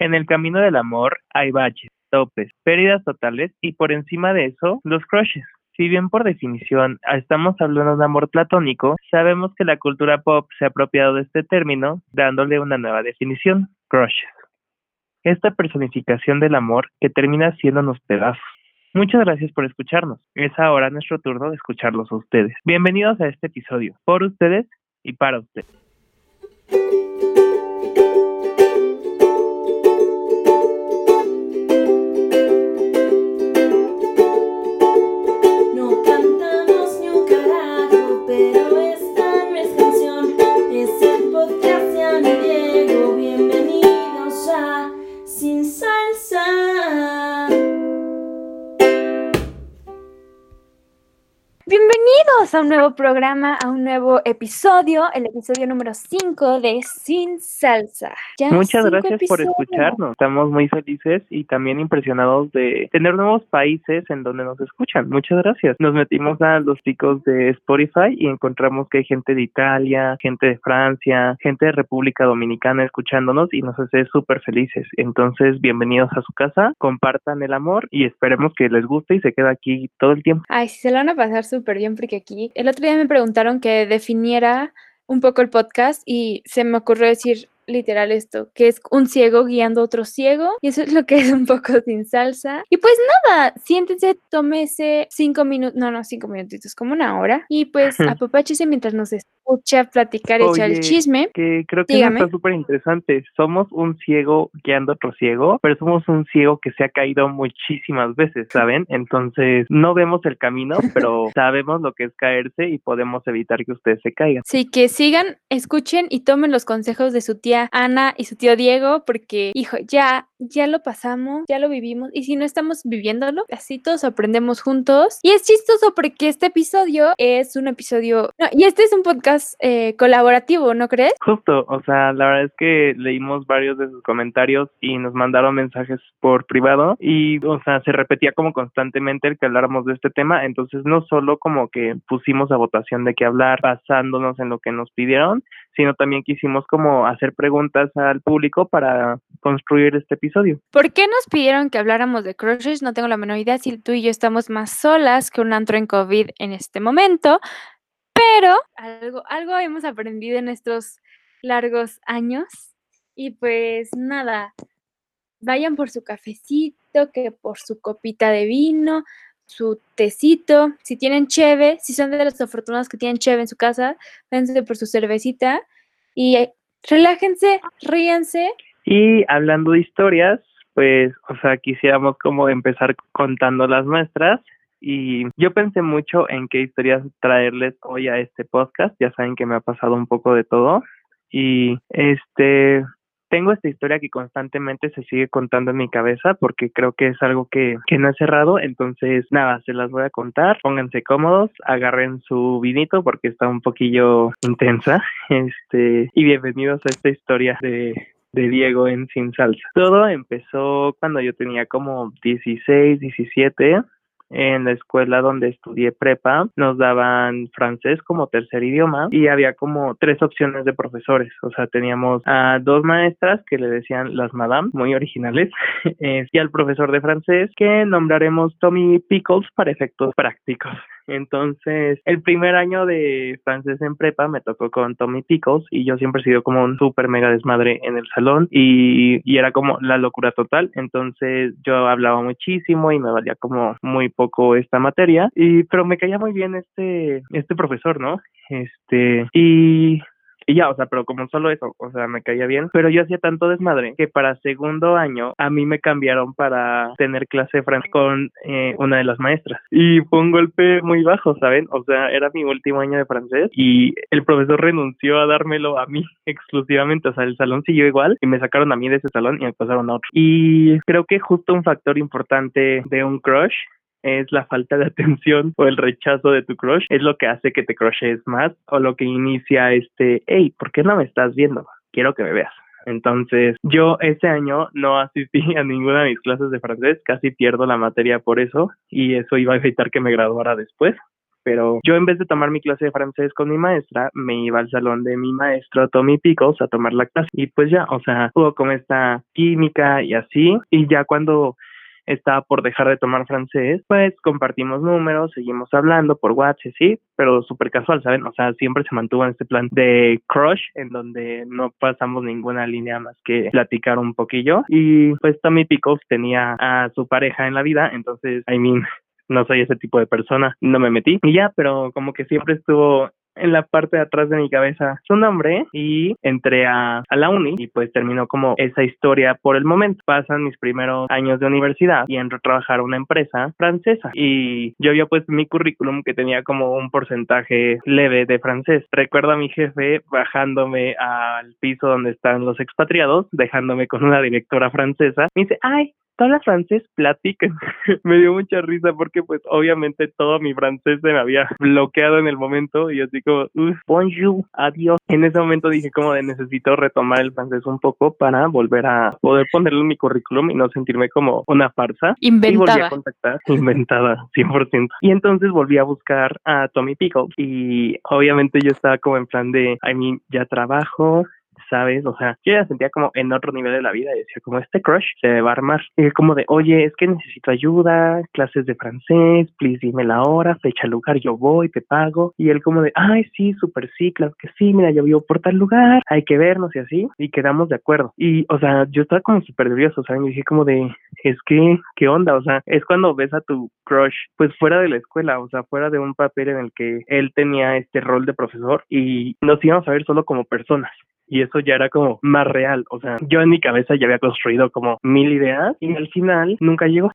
En el camino del amor hay baches, topes, pérdidas totales y por encima de eso, los crushes. Si bien por definición estamos hablando de amor platónico, sabemos que la cultura pop se ha apropiado de este término dándole una nueva definición, crushes. Esta personificación del amor que termina siendo pedazos. Muchas gracias por escucharnos. Es ahora nuestro turno de escucharlos a ustedes. Bienvenidos a este episodio, por ustedes y para ustedes. A un nuevo programa, a un nuevo episodio, el episodio número 5 de Sin Salsa. Muchas gracias por escucharnos. Estamos muy felices y también impresionados de tener nuevos países en donde nos escuchan. Muchas gracias. Nos metimos a los picos de Spotify y encontramos que hay gente de Italia, gente de Francia, gente de República Dominicana escuchándonos y nos hace súper felices. Entonces, bienvenidos a su casa, compartan el amor y esperemos que les guste y se quede aquí todo el tiempo. Ay, sí, se lo van a pasar súper bien porque aquí el otro día me preguntaron que definiera un poco el podcast y se me ocurrió decir literal esto, que es un ciego guiando a otro ciego, y eso es lo que es un poco sin salsa. Y pues nada, siéntense, tómese cinco minutos, no, no, cinco minutitos, como una hora, y pues apapáchese mientras nos escucha platicar, echar el chisme. Que creo que está súper interesante. Somos un ciego guiando a otro ciego, pero somos un ciego que se ha caído muchísimas veces, ¿saben? Entonces, no vemos el camino, pero sabemos lo que es caerse y podemos evitar que ustedes se caigan. Sí, que sigan, escuchen y tomen los consejos de su tía Ana y su tío Diego, porque, hijo, ya, ya lo pasamos, ya lo vivimos, y si no estamos viviéndolo, así todos aprendemos juntos. Y es chistoso porque este episodio es un episodio, y este es un podcast eh, colaborativo, ¿no crees? Justo, o sea, la verdad es que leímos varios de sus comentarios y nos mandaron mensajes por privado y, o sea, se repetía como constantemente el que habláramos de este tema, entonces no solo como que pusimos a votación de qué hablar basándonos en lo que nos pidieron, sino también quisimos como hacer preguntas al público para construir este episodio. ¿Por qué nos pidieron que habláramos de crushes? No tengo la menor idea si tú y yo estamos más solas que un antro en COVID en este momento, pero algo, algo hemos aprendido en estos largos años y pues nada, vayan por su cafecito, que por su copita de vino, su tecito, si tienen cheve, si son de los afortunados que tienen cheve en su casa, váyanse por su cervecita y eh, relájense, ríanse. Y hablando de historias, pues, o sea, quisiéramos como empezar contando las nuestras. Y yo pensé mucho en qué historias traerles hoy a este podcast. Ya saben que me ha pasado un poco de todo. Y este, tengo esta historia que constantemente se sigue contando en mi cabeza porque creo que es algo que, que no he cerrado. Entonces, nada, se las voy a contar. Pónganse cómodos, agarren su vinito porque está un poquillo intensa. Este, y bienvenidos a esta historia de, de Diego en Sin Salsa. Todo empezó cuando yo tenía como 16, 17 en la escuela donde estudié prepa nos daban francés como tercer idioma y había como tres opciones de profesores, o sea, teníamos a dos maestras que le decían las madame, muy originales, y al profesor de francés que nombraremos Tommy Pickles para efectos prácticos. Entonces, el primer año de francés en prepa me tocó con Tommy Pickles y yo siempre he sido como un súper mega desmadre en el salón y, y era como la locura total. Entonces, yo hablaba muchísimo y me valía como muy poco esta materia y pero me caía muy bien este este profesor, ¿no? Este y y ya, o sea, pero como solo eso, o sea, me caía bien. Pero yo hacía tanto desmadre que para segundo año a mí me cambiaron para tener clase de francés con eh, una de las maestras. Y fue un golpe muy bajo, ¿saben? O sea, era mi último año de francés y el profesor renunció a dármelo a mí exclusivamente. O sea, el salón siguió igual y me sacaron a mí de ese salón y me pasaron a otro. Y creo que justo un factor importante de un crush es la falta de atención o el rechazo de tu crush, es lo que hace que te crushes más o lo que inicia este, hey, ¿por qué no me estás viendo? Quiero que me veas. Entonces, yo ese año no asistí a ninguna de mis clases de francés, casi pierdo la materia por eso y eso iba a evitar que me graduara después pero yo en vez de tomar mi clase de francés con mi maestra, me iba al salón de mi maestro Tommy Pickles a tomar la clase y pues ya, o sea, hubo como esta química y así y ya cuando estaba por dejar de tomar francés, pues compartimos números, seguimos hablando por WhatsApp, sí, pero súper casual, ¿saben? O sea, siempre se mantuvo en este plan de crush, en donde no pasamos ninguna línea más que platicar un poquillo. Y pues Tommy Pickles tenía a su pareja en la vida, entonces, I mean, no soy ese tipo de persona, no me metí. Y ya, pero como que siempre estuvo en la parte de atrás de mi cabeza su nombre y entré a, la uni y pues terminó como esa historia por el momento. Pasan mis primeros años de universidad y entro a trabajar a una empresa francesa y yo había puesto mi currículum que tenía como un porcentaje leve de francés. Recuerdo a mi jefe bajándome al piso donde están los expatriados, dejándome con una directora francesa. Me dice, ay, hablas francés? Platiquen. me dio mucha risa porque pues obviamente todo mi francés se me había bloqueado en el momento y así como, bonjour, adiós. En ese momento dije como de necesito retomar el francés un poco para volver a poder ponerlo en mi currículum y no sentirme como una farsa. Inventada. Y volví a contactar, inventada, 100%. Y entonces volví a buscar a Tommy Pickle y obviamente yo estaba como en plan de, I mean, ya trabajo, ¿sabes? O sea, yo ya sentía como en otro nivel de la vida y decía como este crush se va a armar. Y como de, oye, es que necesito ayuda, clases de francés, please dime la hora, fecha, lugar, yo voy, te pago. Y él como de, ay, sí, súper sí, claro que sí, mira, yo vivo por tal lugar, hay que vernos y así. Y quedamos de acuerdo. Y, o sea, yo estaba como súper nervioso, ¿sabes? Y dije como de, es que, ¿qué onda? O sea, es cuando ves a tu crush, pues fuera de la escuela, o sea, fuera de un papel en el que él tenía este rol de profesor y nos íbamos a ver solo como personas y eso ya era como más real. O sea, yo en mi cabeza ya había construido como mil ideas y al final nunca llegó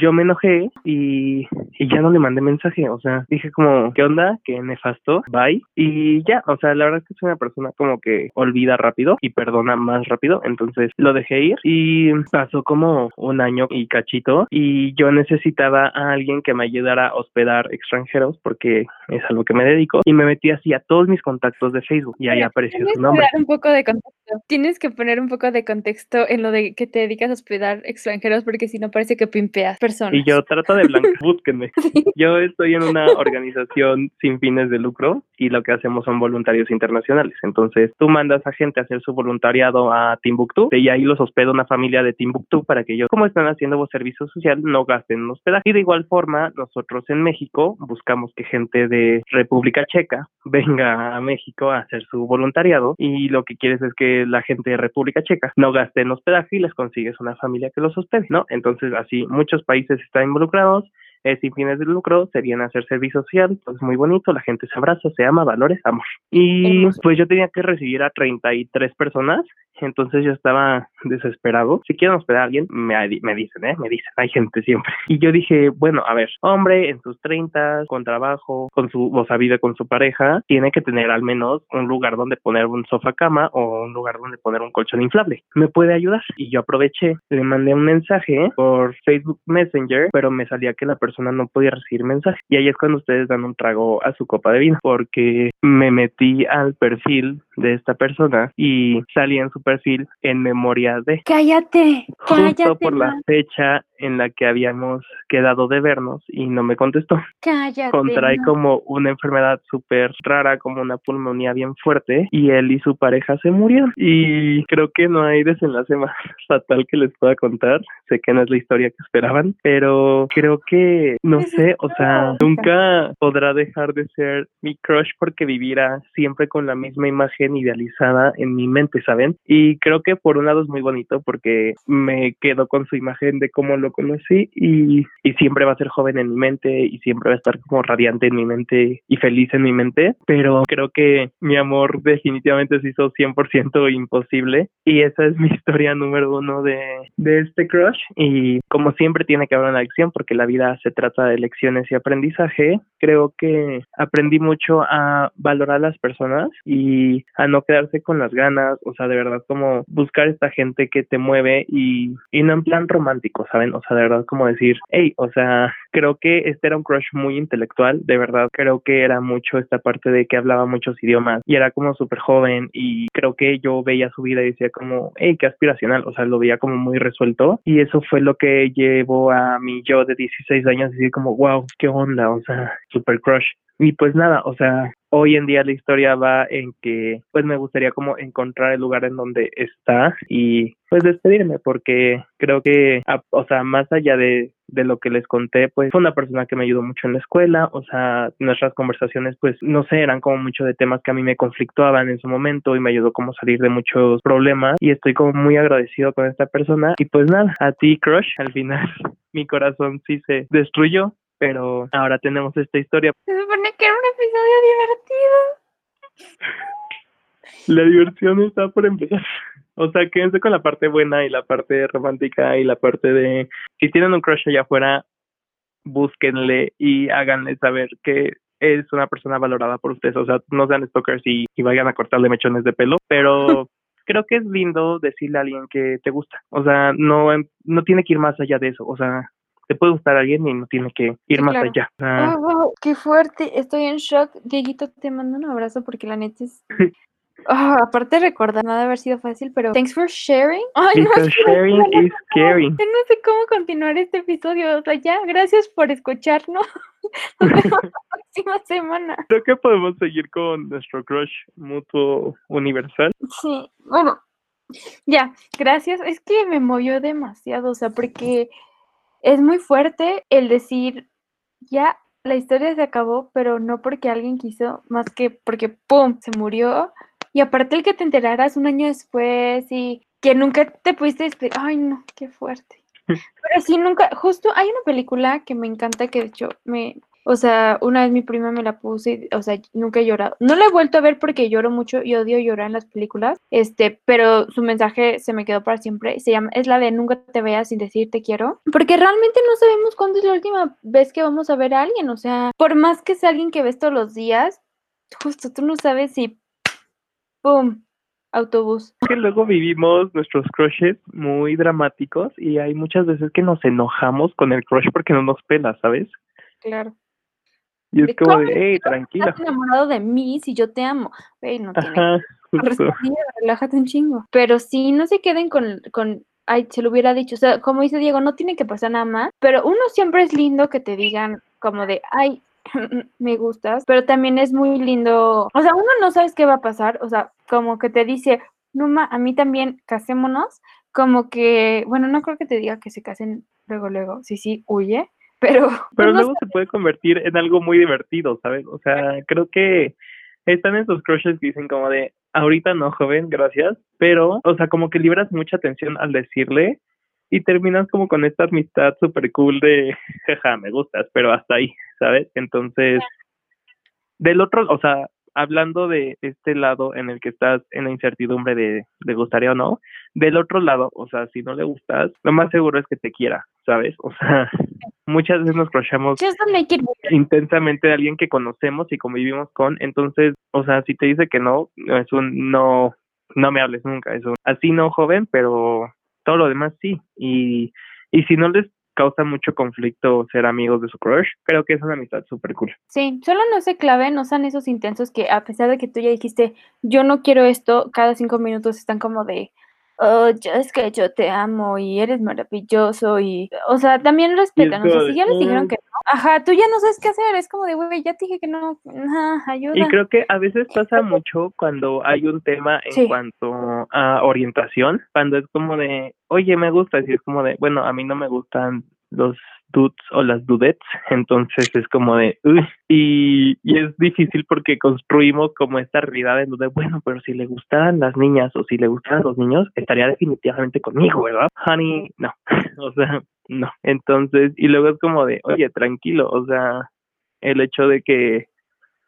yo me enojé y, y, ya no le mandé mensaje, o sea, dije como, ¿qué onda? ¿Qué nefasto? Bye. Y ya, o sea, la verdad es que soy una persona como que olvida rápido y perdona más rápido, entonces lo dejé ir y pasó como un año y cachito y yo necesitaba a alguien que me ayudara a hospedar extranjeros porque es a lo que me dedico y me metí así a todos mis contactos de Facebook y ahí apareció su nombre. un poco de contexto. Tienes que poner un poco de contexto en lo de que te dedicas a hospedar extranjeros porque si no parece que pimpeas personas. Y yo trato de blanca, búsquenme. Yo estoy en una organización sin fines de lucro y lo que hacemos son voluntarios internacionales. Entonces, tú mandas a gente a hacer su voluntariado a Timbuktu y ahí los hospeda una familia de Timbuktu para que ellos, como están haciendo servicio social, no gasten en hospedaje. Y de igual forma, nosotros en México buscamos que gente de República Checa venga a México a hacer su voluntariado y lo que quieres es que la gente de República Checa no gaste en hospedaje y les consigues una familia que los hospede, ¿no? Entonces, así muchos países países están involucrados eh, sin fines de lucro, serían hacer servicio social, pues muy bonito, la gente se abraza, se ama, valores, amor. Y pues yo tenía que recibir a 33 personas, entonces yo estaba desesperado. Si quieren hospedar a alguien, me, me dicen, ¿eh? Me dicen, hay gente siempre. Y yo dije, bueno, a ver, hombre en sus 30, con trabajo, con su, o sea, vive con su pareja, tiene que tener al menos un lugar donde poner un sofá cama o un lugar donde poner un colchón inflable. ¿Me puede ayudar? Y yo aproveché, le mandé un mensaje por Facebook Messenger, pero me salía que la persona no podía recibir mensaje. Y ahí es cuando ustedes dan un trago a su copa de vino, porque me metí al perfil de esta persona y salí en su perfil en memoria de. Cállate, Justo por la fecha en la que habíamos quedado de vernos y no me contestó. Cállate. Contrae como una enfermedad súper rara, como una pulmonía bien fuerte, y él y su pareja se murieron. Y creo que no hay desenlace más fatal que les pueda contar. Sé que no es la historia que esperaban, pero creo que, no sé, o sea, nunca podrá dejar de ser mi crush porque vivirá siempre con la misma imagen idealizada en mi mente, ¿saben? Y creo que por un lado es muy bonito porque me quedo con su imagen de cómo lo conocí y, y siempre va a ser joven en mi mente y siempre va a estar como radiante en mi mente y feliz en mi mente, pero creo que mi amor definitivamente se hizo 100% imposible. Y esa es mi historia número uno de, de este crush. Y como siempre tiene que haber una lección porque la vida se trata de lecciones y aprendizaje, creo que aprendí mucho a valorar a las personas y a no quedarse con las ganas, o sea, de verdad como buscar esta gente que te mueve y, y no en plan romántico, ¿saben? O sea, de verdad como decir, hey, o sea, creo que este era un crush muy intelectual, de verdad, creo que era mucho esta parte de que hablaba muchos idiomas y era como súper joven y creo que yo veía su vida y decía como, hey, qué aspiracional, o sea, lo veía como muy resuelto y eso fue lo que llevó a mi yo de 16 años a decir como, wow, qué onda, o sea, super crush. Y pues nada, o sea, hoy en día la historia va en que pues me gustaría como encontrar el lugar en donde está y pues despedirme porque creo que, o sea, más allá de, de lo que les conté, pues fue una persona que me ayudó mucho en la escuela, o sea, nuestras conversaciones pues no sé, eran como mucho de temas que a mí me conflictuaban en su momento y me ayudó como a salir de muchos problemas y estoy como muy agradecido con esta persona. Y pues nada, a ti crush, al final mi corazón sí se destruyó, pero ahora tenemos esta historia. Se supone que era un episodio divertido. La diversión está por empezar. O sea, quédense con la parte buena y la parte romántica y la parte de si tienen un crush allá afuera, búsquenle y háganle saber que es una persona valorada por ustedes. O sea, no sean stalkers y, y vayan a cortarle mechones de pelo, pero creo que es lindo decirle a alguien que te gusta. O sea, no, no tiene que ir más allá de eso. O sea, te puede gustar a alguien y no tiene que ir más allá. Oh, qué fuerte, estoy en shock. Dieguito, te mando un abrazo porque la neta es... Oh, aparte recordar, nada de haber sido fácil, pero thanks for sharing. Ay, no, sharing is scary. No sé cómo continuar este episodio. O sea, ya, gracias por escucharnos. Nos vemos la próxima semana. Creo que podemos seguir con nuestro crush mutuo universal. Sí, bueno, ya, gracias. Es que me movió demasiado, o sea, porque es muy fuerte el decir, ya la historia se acabó, pero no porque alguien quiso, más que porque, ¡pum!, se murió. Y aparte el que te enteraras un año después y que nunca te pudiste despedir. Ay, no, qué fuerte. Pero sí, nunca, justo hay una película que me encanta que de hecho me, o sea, una vez mi prima me la puse, o sea, nunca he llorado. No la he vuelto a ver porque lloro mucho y odio llorar en las películas, este, pero su mensaje se me quedó para siempre. Se llama, es la de nunca te veas sin decir te quiero, porque realmente no sabemos cuándo es la última vez que vamos a ver a alguien, o sea, por más que sea alguien que ves todos los días, justo tú no sabes si, ¡pum!, autobús. Que luego vivimos nuestros crushes muy dramáticos y hay muchas veces que nos enojamos con el crush porque no nos pela, ¿sabes? Claro. Y es como de, hey, tranquila. Estás enamorado de mí si yo te amo. Hey, no tiene relájate un chingo. Pero sí, no se queden con, con, ay, se lo hubiera dicho. O sea, como dice Diego, no tiene que pasar nada más. Pero uno siempre es lindo que te digan como de, ay, me gustas. Pero también es muy lindo. O sea, uno no sabes qué va a pasar. O sea, como que te dice, Numa, a mí también casémonos. Como que, bueno, no creo que te diga que se casen luego, luego. Sí, sí, huye pero... Pero luego se puede convertir en algo muy divertido, ¿sabes? O sea, creo que están esos crushes que dicen como de, ahorita no, joven, gracias, pero, o sea, como que libras mucha atención al decirle y terminas como con esta amistad súper cool de, jaja, me gustas, pero hasta ahí, ¿sabes? Entonces, del otro, o sea, hablando de este lado en el que estás en la incertidumbre de le gustaría o no, del otro lado, o sea, si no le gustas, lo más seguro es que te quiera, ¿sabes? O sea, muchas veces nos crochamos intensamente de alguien que conocemos y convivimos con, entonces, o sea, si te dice que no, es un no, no me hables nunca, es un así no joven, pero todo lo demás sí, y, y si no les causa mucho conflicto ser amigos de su crush, creo que es una amistad súper cool. Sí, solo no se clave, no sean esos intensos que a pesar de que tú ya dijiste, yo no quiero esto, cada cinco minutos están como de, oh, yo es que yo te amo y eres maravilloso y, o sea, también respetan, o sea, si ya les dijeron mm". que no, ajá, tú ya no sabes qué hacer, es como de, güey, ya te dije que no, ajá, ayuda. Y creo que a veces pasa mucho cuando hay un tema en cuanto a orientación, cuando es como de, oye, me gusta, y es como de, bueno, a mí no me gustan los o las dudettes, entonces es como de, uy, y, es difícil porque construimos como esta realidad en donde, bueno, pero si le gustaran las niñas o si le gustaran los niños, estaría definitivamente conmigo, ¿verdad? Honey, no, o sea, no, entonces, y luego es como de, oye, tranquilo, o sea, el hecho de que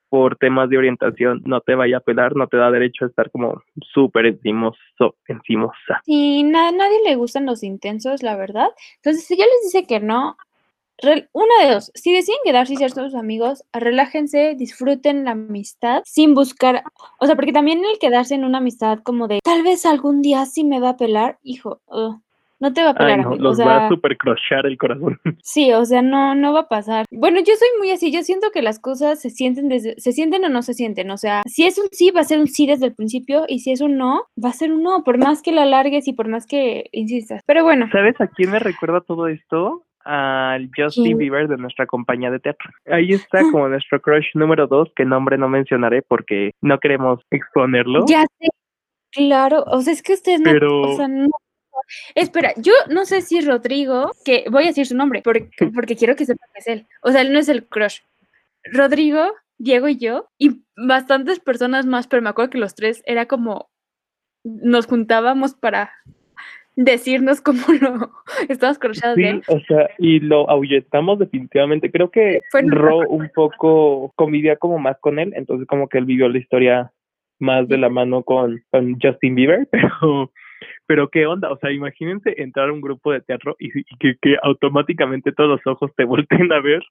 por temas de orientación no te vaya a pelar, no te da derecho a estar como súper encimoso, encimosa. Sí, na nadie le gustan los intensos, la verdad. Entonces, si ya les dice que no, una de dos, si deciden quedarse y ser sus amigos, relájense, disfruten la amistad sin buscar, o sea, porque también el quedarse en una amistad como de, tal vez algún día sí me va a pelar, hijo, No te va a pelar, Ay, no, amigo. los o va sea, a super el corazón. sí, o sea, no, no va a pasar. Bueno, yo soy muy así, yo siento que las cosas se sienten desde, se sienten o no se sienten. O sea, si es un sí, va a ser un sí desde el principio, y si es un no, va a ser un no, por más que la largues y por más que insistas. Pero bueno, ¿Sabes a quién me recuerda todo esto? Al Justin. Bieber de nuestra compañía de teatro. Ahí está como nuestro crush número dos, que nombre no mencionaré porque no queremos exponerlo. ya sé, claro, o sea, es que ustedes no, Pero- o sea, no. Espera, yo no sé si Rodrigo, que voy a decir su nombre, porque, porque quiero que sepan que es él. O sea, él no es el crush. Rodrigo, Diego y yo, y bastantes personas más, pero me acuerdo que los tres era como nos juntábamos para decirnos cómo lo estabas crushados de Sí, él. o sea, y lo ahuyentamos definitivamente. Creo que en- Ro un poco convivía como más con él, entonces como que él vivió la historia más de la mano con, con Justin Bieber, pero pero qué onda, o sea, imagínense entrar a un grupo de teatro y, y que, que automáticamente todos los ojos te volteen a ver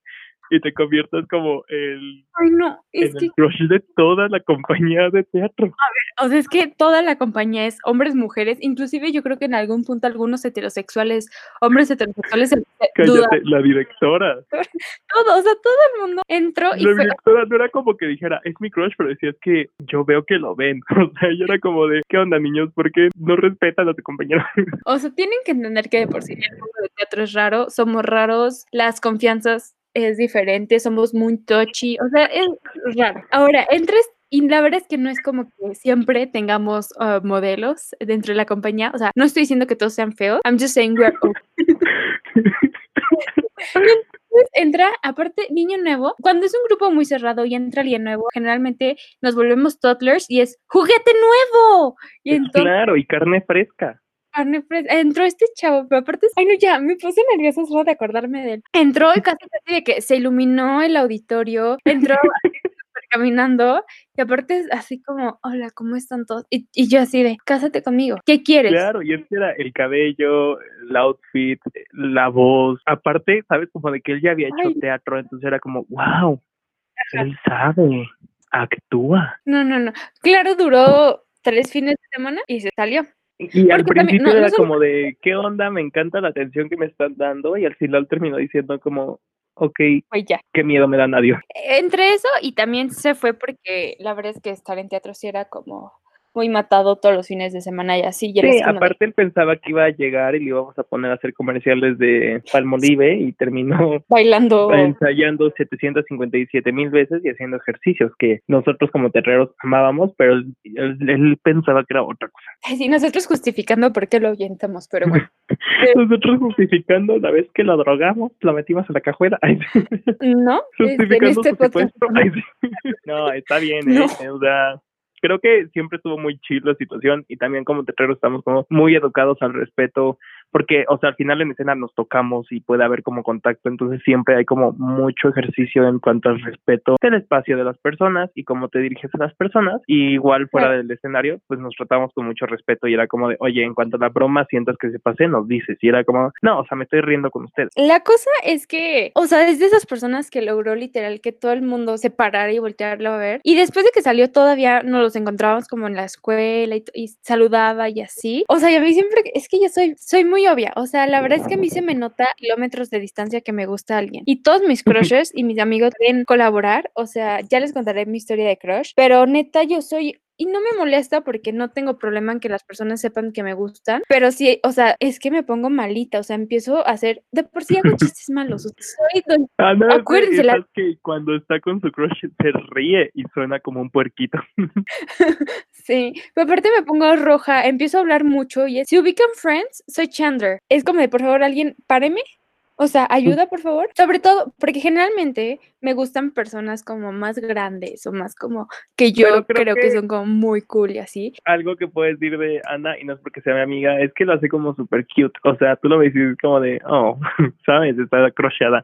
y te conviertas como el, Ay, no, es en que, el crush de toda la compañía de teatro. o sea, es que toda la compañía es hombres, mujeres, inclusive yo creo que en algún punto algunos heterosexuales, hombres heterosexuales, Cállate, la directora. todo, o sea, todo el mundo entró y La fue, directora no era como que dijera, es mi crush, pero decía, es que yo veo que lo ven. O sea, ella era como de, ¿qué onda, niños? ¿Por qué no respetan a tu compañero? o sea, tienen que entender que de por sí el mundo del teatro es raro, somos raros, las confianzas es diferente, somos muy touchy, o sea, es raro. Ahora, entres y la verdad es que no es como que siempre tengamos ah, modelos dentro de la compañía, o sea, no estoy diciendo que todos sean feos, I'm just saying we're entra, aparte, niño nuevo, cuando es un grupo muy cerrado y entra alguien nuevo, generalmente nos volvemos toddlers y es juguete nuevo. Y entonces claro, y carne fresca. Carne fresca. Entró este chavo, pero aparte, ay no, ya, me puse nerviosa solo de acordarme de él. Entró y casi casi de que se iluminó el auditorio, entró caminando y aparte es así como, hola, ¿cómo están todos? Y, y yo así de, cásate conmigo, ¿qué quieres? Claro, y este era el cabello, el outfit, la voz. Aparte, ¿sabes? Como de que él ya había hecho Ay. teatro, entonces era como, wow, él sabe, actúa. No, no, no. Claro, duró tres fines de semana y se salió. Y al también- principio no- era como de, ¿qué onda? Me encanta la atención que me están dando. Y al final terminó diciendo como, ok, Pues ya. qué miedo me dan, adiós. Entre eso y también se fue porque la verdad es que estar en teatro sí era como muy matado todos los fines de semana y así. Y Sí, de, aparte él pensaba que iba a llegar y le íbamos a poner a hacer comerciales de Palmolive y terminó bailando. ensayando 757 mil veces y haciendo ejercicios que nosotros como terreros amábamos, pero él, él- él pensaba que era otra cosa. Sí, nosotros justificando por qué lo ahuyentamos, pero bueno. Nosotros justificando la vez que lo drogamos, lo metimos a la cajuela. ¿No? Justificando este su podcast. sí. No, está bien, ¿eh? O sea, creo que siempre estuvo muy chill la situación y también como terreros estamos como muy educados al respeto porque, o sea, al final en escena nos tocamos y puede haber como contacto, entonces siempre hay como mucho ejercicio en cuanto al respeto del espacio de las personas y cómo te diriges a las personas y igual fuera del escenario, pues nos tratamos con mucho respeto y era como de, oye, en cuanto a la broma sientas que se pase, nos dices y era como, no, o sea, me estoy riendo con ustedes. La cosa es que, o sea, es de esas personas que logró literal que todo el mundo se parara y voltearlo a ver. Y después de que salió todavía nos los encontrábamos como en la escuela y, y saludaba y así. O sea, y a mí siempre, es que yo soy, soy muy obvia. O sea, la verdad es que a mí se me nota kilómetros de distancia que me gusta alguien. Y todos mis crushes y mis amigos quieren colaborar. O sea, ya les contaré mi historia de crush. Pero neta, yo soy y no me molesta porque no tengo problema en que las personas sepan que me gustan, pero sí, o sea, es que me pongo malita, o sea, empiezo a hacer, de por sí hago chistes malos, soy don- Ah, no, es de Acuérdense, la- que cuando está con su crush se ríe y suena como un puerquito. sí, pero aparte me pongo roja, empiezo a hablar mucho y es, si ubican Friends, soy Chandler, es como de, por favor, alguien, páreme, o sea, ayuda, por favor, sobre todo, porque generalmente me gustan personas como más grandes o más como que yo creo creo, que... que- son como muy cool y así, Algo que puedes decir de Ana, y no es porque sea mi amiga, es que lo hace como super cute. O sea, tú lo ves y es como de, oh, ¿sabes? Está crocheada.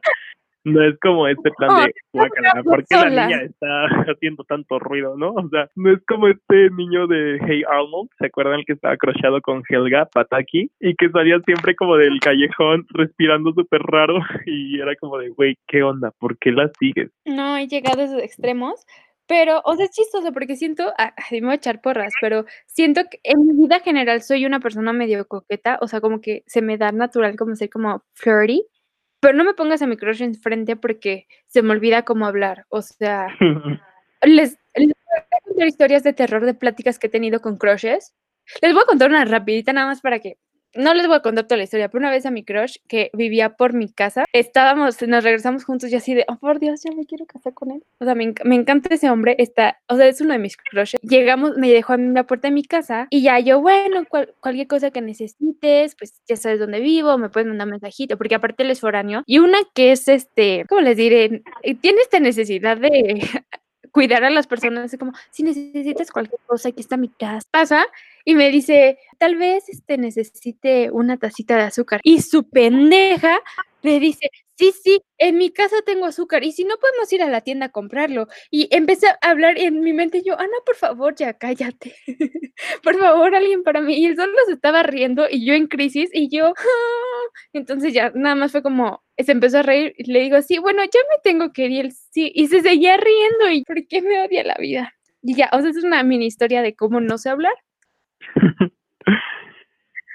No es como este plan Ay, de, guácala, no, ¿por qué la niña está haciendo tanto ruido, no? O sea, no es como este niño de Hey Arnold, ¿se acuerdan el que estaba crocheado con Helga Pataki? Y que salía siempre como del callejón respirando súper raro y era como de, güey, ¿qué onda? ¿Por qué la sigues? no he llegado a esos extremos, Pero, o sea, es chistoso porque siento, ah, me voy a echar porras, pero siento que en mi vida general soy una persona medio coqueta, o sea, como que se me da natural como ser como flirty, pero no me pongas a mi crush enfrente porque se me olvida cómo hablar, o sea, les, les voy a contar historias de terror de pláticas que he tenido con crushes. Les voy a contar una rapidita nada más para que no les voy a contar toda la historia, pero una vez a mi crush que vivía por mi casa, estábamos, nos regresamos juntos y así de, oh por Dios, ya me quiero casar con él. O sea, me, me encanta ese hombre, está, o sea, es uno de mis crushes. Llegamos, me dejó en la puerta de mi casa y ya yo, bueno, cualquier cosa que necesites, pues ya sabes dónde vivo, me puedes mandar un mensajito, porque aparte él es foráneo. Y una que es este, ¿cómo les diré? Tiene esta necesidad de cuidar a las personas, como, si necesitas cualquier cosa, aquí está mi casa. Pasa y me dice, tal vez este necesite una tacita de azúcar. Y su pendeja me dice, sí, sí, en mi casa tengo azúcar y si no podemos ir a la tienda a comprarlo. Y empecé a hablar en mi mente yo, Ana, por favor, ya cállate. por favor, alguien para mí. Y él solo se estaba riendo y yo en crisis y yo, ah". entonces ya nada más fue como, se empezó a reír y le digo, sí, bueno, ya me tengo que ir. Y él sí, y se seguía riendo y ¿por qué me odia la vida? Y ya, o sea, es una mini historia de cómo no sé hablar.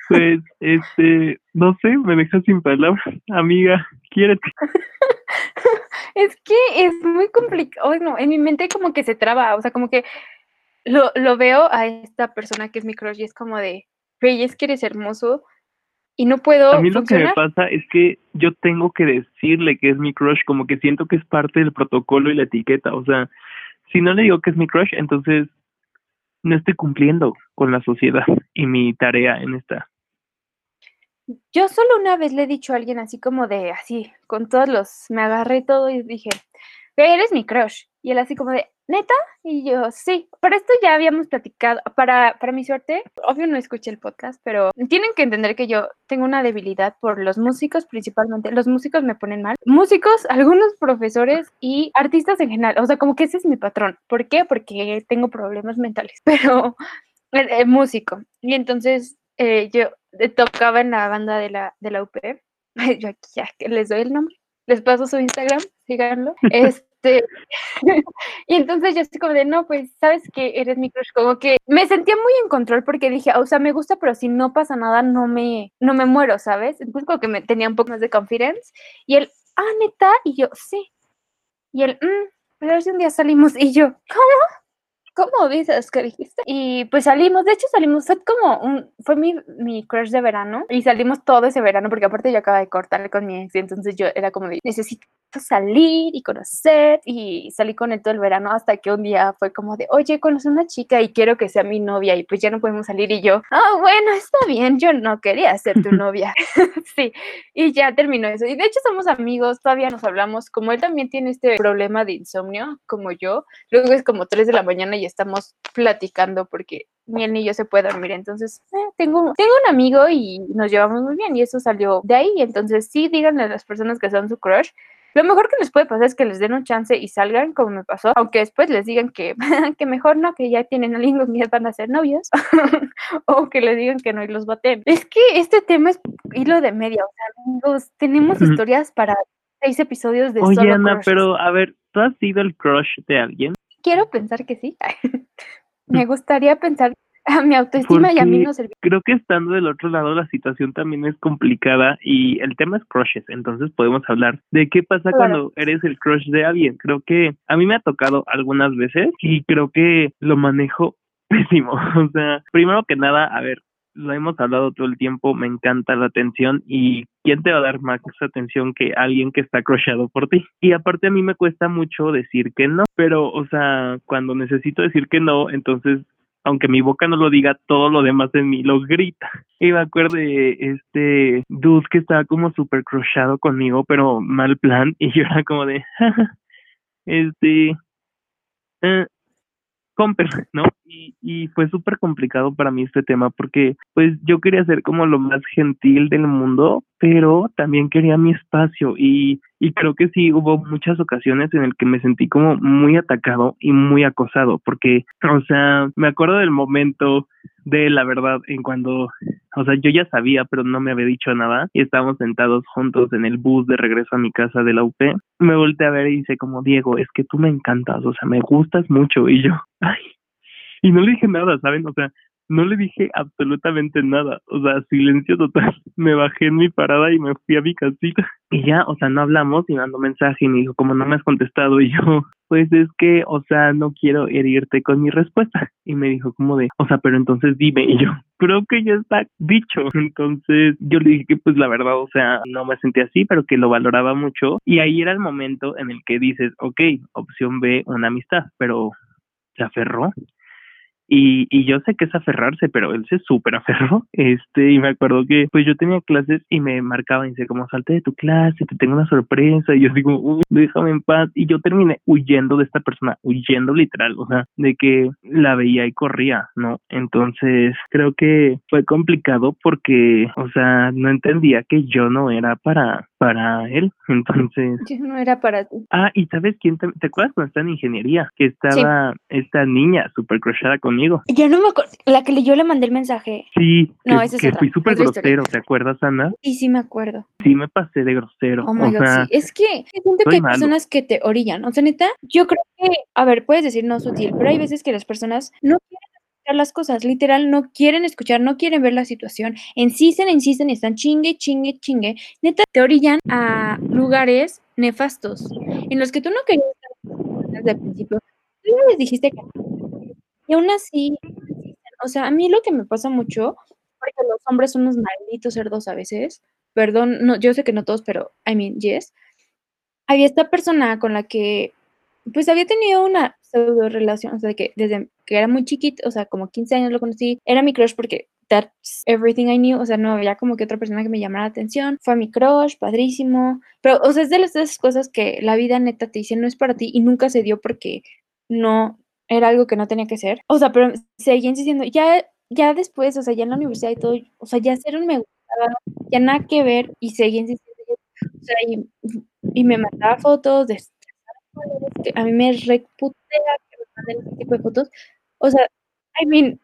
Pues, este, no sé, me dejas sin palabras. Amiga, quiérete. es que es muy complicado. No, en mi mente como que se traba, o sea, como que lo, lo veo a esta persona que es mi crush y es como de, Rey, es que eres hermoso y no puedo. A mí lo que me pasa es que yo tengo que decirle que es mi crush, como que siento que es parte del protocolo y la etiqueta. O sea, si no le digo que es mi crush, entonces no estoy cumpliendo con la sociedad y mi tarea en esta. Yo solo una vez le he dicho a alguien así como de, así, con todos los, me agarré todo y dije, eres mi crush. Y él así como de, ¿neta? Y yo, sí, pero esto ya habíamos platicado. Para, para mi suerte, obvio no escuché el podcast, pero tienen que entender que yo tengo una debilidad por los músicos principalmente. Los músicos me ponen mal. Músicos, algunos profesores y artistas en general. O sea, como que ese es mi patrón. ¿Por qué? Porque tengo problemas mentales, pero el, músico. Y entonces eh, yo tocaba en la banda de la, de la UP. Yo aquí ya les doy el nombre. Les paso su Instagram, síganlo. Es, y entonces yo estoy como de, no, pues, sabes que eres mi crush, como que me sentía muy en control porque dije, o sea, me gusta, pero si no pasa nada, no me, no me muero, ¿sabes? Entonces como que me tenía un poco más de confidence. Y él, ah, neta, y yo, sí. Y él, mmm, pues a ver si un día salimos. Y yo, ¿cómo? ¿Cómo dices que dijiste? Y pues salimos, de hecho salimos, fue como un, fue mi, mi crush de verano y salimos todo ese verano porque aparte yo acababa de cortar con mi ex y entonces yo era como de, necesito salir y conocer y salí con él todo el verano hasta que un día fue como de, oye, conocí una chica y quiero que sea mi novia y pues ya no podemos salir y yo, ah, bueno, está bien, yo no quería ser tu novia. sí, y ya terminó eso. Y de hecho somos amigos, todavía nos hablamos, como él también tiene este problema de insomnio, como yo, luego es como 3 de la mañana y estamos platicando porque ni él ni yo se puede dormir. Entonces, eh, tengo, tengo un amigo y nos llevamos muy bien y eso salió de ahí. Entonces, sí, díganle a las personas que son su crush. Lo mejor que les puede pasar es que les den un chance y salgan como me pasó, aunque después les digan que, que mejor no, que ya tienen a alguien con quien van a ser novios, o que les digan que no y los baten. Es que este tema es hilo de media, o sea, amigos, tenemos historias para seis episodios de Oye, Ana, pero a ver, ¿tú has sido el crush de alguien? Quiero pensar que sí. Me gustaría pensar a mi autoestima y a mí no sirve. Creo que estando del otro lado la situación también es complicada y el tema es crushes, entonces podemos hablar de qué pasa cuando eres el crush de alguien. Creo que a mí me ha tocado algunas veces y creo que lo manejo pésimo. O sea, primero que nada, a ver, lo hemos hablado todo el tiempo, me encanta la atención y ¿quién te va a dar más atención que alguien que está crushado por ti? Y aparte a mí me cuesta mucho decir que no, pero o sea, cuando necesito decir que no, entonces aunque mi boca no lo diga, todo lo demás en mí lo grita. Y me acuerdo de este dude que estaba como súper crushado conmigo, pero mal plan, y yo era como de, este, eh, ¿no? Y, y fue súper complicado para mí este tema porque pues yo quería ser como lo más gentil del mundo, pero también quería mi espacio y, y creo que sí hubo muchas ocasiones en el que me sentí como muy atacado y muy acosado porque, o sea, me acuerdo del momento de la verdad en cuando, o sea, yo ya sabía, pero no me había dicho nada y estábamos sentados juntos en el bus de regreso a mi casa de la UP. Me volteé a ver y dice como, Diego, es que tú me encantas, o sea, me gustas mucho y yo, ay, y no le dije nada, ¿saben? O sea, no le dije absolutamente nada, o sea, silencio total. Me bajé en mi parada y me fui a mi casita. Y ya, o sea, no hablamos y mandó mensaje y me dijo, como no me has contestado, y yo, pues es que, o sea, no quiero herirte con mi respuesta. Y me dijo como de, o sea, pero entonces dime, y yo, creo que ya está dicho. Entonces yo le dije que pues la verdad, o sea, no me sentía así, pero que lo valoraba mucho. Y ahí era el momento en el que dices, ok, opción B, una amistad, pero se aferró y, y yo sé que es aferrarse, pero él se súper aferró. Este, y me acuerdo que pues yo tenía clases y me marcaba y decía como salte de tu clase, te tengo una sorpresa. Y yo digo, Uy, déjame en paz. Y yo terminé huyendo de esta persona, huyendo literal, o sea, de que la veía y corría, ¿no? Entonces creo que fue complicado porque, o sea, no entendía que yo no era para, para él. Entonces. Yo no era para ti. Ah, y ¿sabes quién? Te, ¿te acuerdas cuando estaba en ingeniería? Que estaba esta niña súper crushada conmigo. Yo no me acuerdo. La que yo le mandé el mensaje. Sí, No, que, esa es que otra, fui súper grosero, ¿te acuerdas, Ana? Y sí me acuerdo. Sí, me pasé de grosero. Oh my o god, sea, sí. Es que siento que hay malo. personas que te orillan. O sea, neta, yo creo que, a ver, puedes decir no sutil, pero hay veces que las personas no quieren escuchar las cosas, literal, no quieren escuchar, no quieren ver la situación, insisten, insisten y están chingue, chingue, chingue. Neta, te orillan a lugares nefastos en los que tú no querías estar desde el principio. Tú ya les dijiste que. Y aún así, o sea, a mí lo que me pasa mucho, porque los hombres son unos malditos cerdos a veces, perdón, no, yo sé que no todos, pero I mean, yes. Había esta persona con la que, pues, había tenido una pseudo relación, o sea, que desde que era muy chiquita, o sea, como 15 años lo conocí, era mi crush porque that's everything I knew, o sea, no había como que otra persona que me llamara la atención, fue mi crush, padrísimo, pero, o sea, es de las cosas que la vida neta te dice no es para ti y nunca se dio porque no, era algo que no tenía que ser, o sea, pero seguía insistiendo, ya, ya después, o sea, ya en la universidad y todo, o sea, ya ser un me gustaba, ya nada que ver y seguía insistiendo, o sea, y, y me mandaba fotos de a mí me reputea que me manden ese tipo de fotos. O sea, I mean,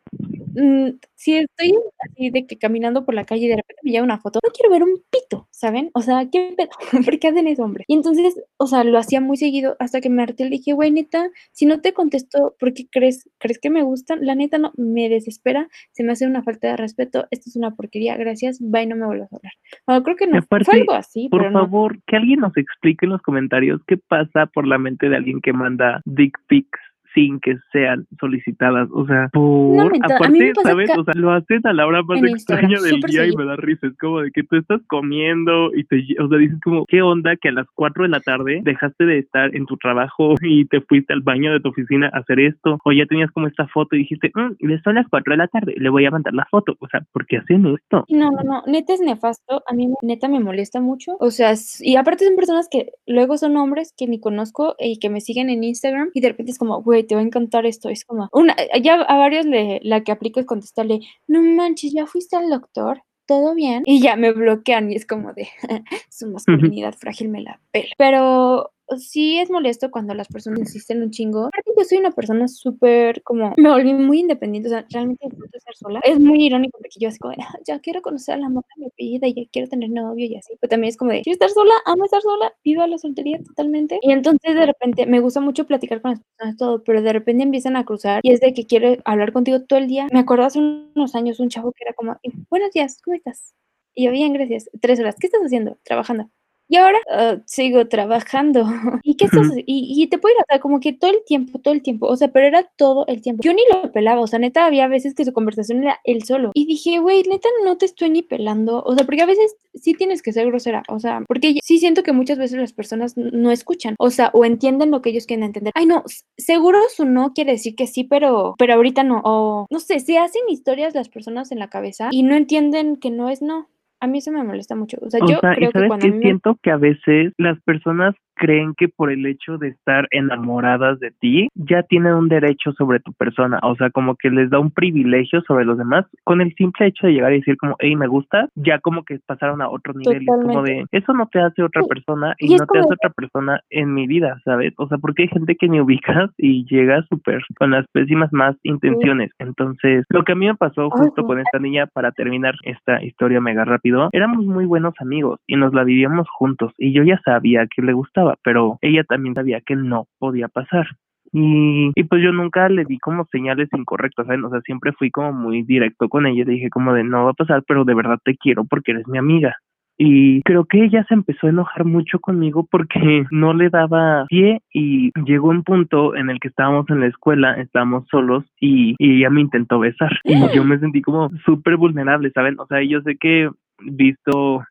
mm, si estoy así de que caminando por la calle y de repente me llega una foto, no quiero ver un pito, ¿saben? O sea, ¿qué pedo? ¿Por qué hacen eso, hombre? Y entonces, o sea, lo hacía muy seguido hasta que me harté. Le dije, güey, neta, si no te contesto, ¿por qué crees? ¿Crees que me gustan? La neta no, me desespera, se me hace una falta de respeto, esto es una porquería, gracias, bye, no me vuelvas a hablar. Bueno, creo que no, aparte, fue algo así, Por pero no. favor, que alguien nos explique en los comentarios qué pasa por la mente de alguien que manda dick pics sin que sean solicitadas. O sea, por mentada. A mí me aparte, pasa ¿sabes? O sea, lo hacen a la hora más extraña del día y me da risa. Es como de que tú estás comiendo y te, o sea, dices como, ¿qué onda que a las 4 de la tarde dejaste de estar en tu trabajo y te fuiste al baño de tu oficina a hacer esto? O ya tenías como esta foto y dijiste, mm, son las 4 de la tarde, le voy a mandar la foto. O sea, ¿por qué hacen esto? No, no, no, neta es nefasto, a mí neta me molesta mucho, o sea, y aparte son personas que luego son hombres que ni conozco y que me siguen en Instagram y de repente es como, güey, te va a encantar esto, es como, una, ya a varios le, la que aplico es contestarle, no manches, ya fuiste al doctor, todo bien, y ya me bloquean y es como de, su masculinidad frágil me la pela, pero sí es molesto cuando las personas insisten un chingo. Aparte, yo soy una persona súper como, me volví muy independiente, o sea, realmente disfruto estar sola. Es muy irónico porque yo así como, "Ah, ya quiero conocer a la amor de mi vida ya quiero tener novio y así, pero también es como de, quiero estar sola, amo estar sola, viva la soltería totalmente. Y entonces de repente me gusta mucho platicar con las personas todo, pero de repente empiezan a cruzar y es de que quiero hablar contigo todo el día. Me acuerdo hace unos años un chavo que era como, buenos días, ¿cómo estás? Y yo, bien, gracias. Tres horas. ¿Qué estás haciendo? Trabajando. Y ahora ah, sigo trabajando. ¿Y qué estás y, y te puede ir a como que todo el tiempo, todo el tiempo. O sea, pero era todo el tiempo. Yo ni lo pelaba. O sea, neta, había veces que su conversación era él solo. Y dije, güey, neta, no te estoy ni pelando. O sea, porque a veces sí tienes que ser grosera. O sea, porque sí siento que muchas veces las personas no escuchan. O sea, o entienden lo que ellos quieren entender. Ay, no, seguro su no quiere decir que sí, pero, pero ahorita no. O no sé, se hacen historias las personas en la cabeza y no entienden que no es no. A mí eso me molesta mucho. O sea, O yo sea, y creo que sabes cuando que me siento que a veces las personas creen que por el hecho de estar enamoradas de ti, ya tienen un derecho sobre tu persona, o sea, como que les da un privilegio sobre los demás con el simple hecho de llegar y decir como, hey, me gusta, ya como que pasaron a otro nivel, y es como de, eso no te hace otra persona y, no te hace otra persona en mi vida, ¿sabes? O sea, porque hay gente que ni ubicas y llega súper con las pésimas más intenciones. Entonces, lo que a mí me pasó justo con esta niña para terminar esta historia mega rápido, éramos muy buenos amigos y nos la vivíamos juntos y yo ya sabía que le gustaba, pero ella también sabía que no podía pasar. Y, y pues yo nunca le di como señales incorrectas, ¿saben? O sea, siempre fui como muy directo con ella, dije como de no va a pasar, pero de verdad te quiero porque eres mi amiga y creo que ella se empezó a enojar mucho conmigo porque no le daba pie y llegó un punto en el que estábamos en la escuela, estábamos solos y, y ella me intentó besar y yo me sentí como súper vulnerable, ¿saben? O sea, yo sé que visto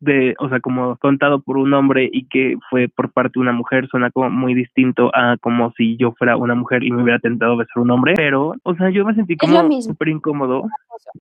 de, o sea, como contado por un hombre y que fue por parte de una mujer, suena como muy distinto a como si yo fuera una mujer y me hubiera tentado besar un hombre, pero, o sea, yo me sentí como súper incómodo.